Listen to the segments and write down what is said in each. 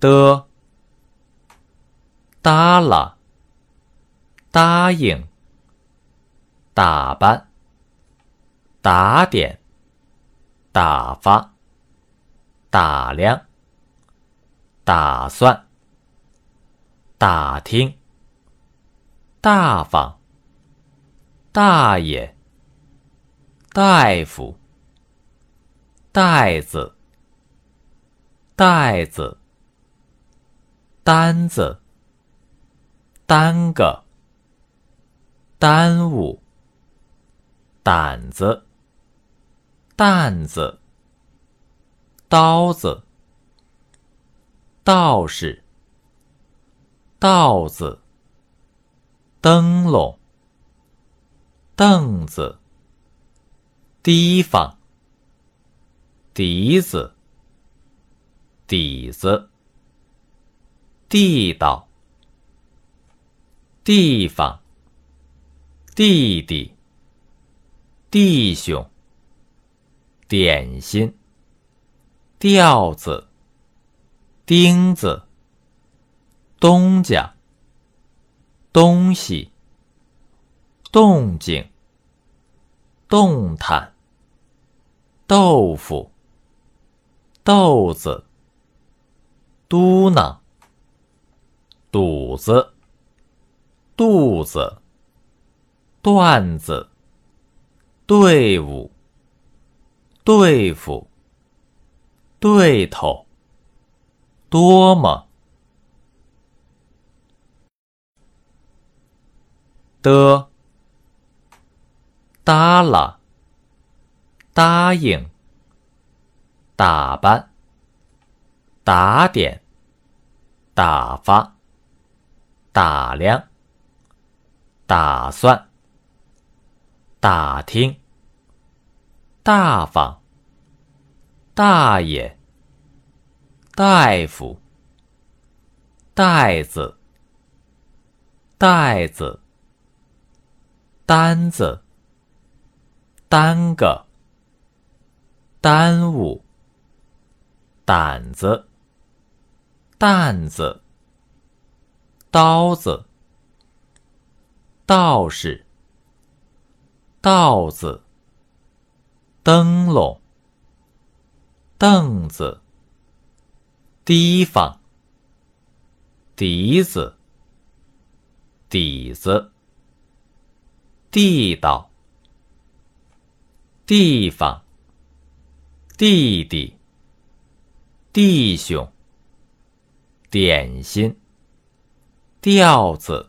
的，耷拉，答应，打扮，打点，打发，打量，打算，打听，大方，大爷，大夫，袋子，袋子。单子，单个，耽误，胆子，担子，刀子，道士，道子，灯笼，凳子，提防，笛子，底子。地道，地方，弟弟，弟兄，点心，调子，钉子，东家，东西，动静，动弹，豆腐，豆子，嘟囔。肚子，肚子，段子，队伍，对付，对头，多么。的，耷拉，答应，打扮，打点，打发。打量，打算，打听，大方，大爷，大夫，袋子，袋子，单子，单个，耽误，胆子，担子。刀子，道士，道子，灯笼，凳子，提防，笛子，底子，地道，地方，弟弟，弟兄，点心。调子，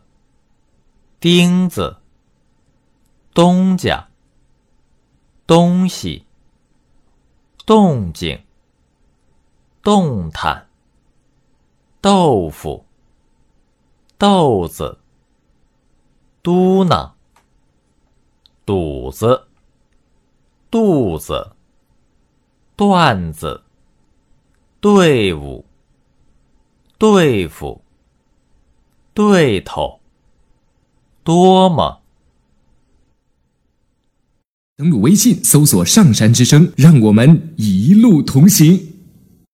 钉子，东家，东西，动静，动弹，豆腐，豆子，嘟囔，肚子，肚子，段子，队伍，对付。对头，多吗！登录微信，搜索“上山之声”，让我们一路同行。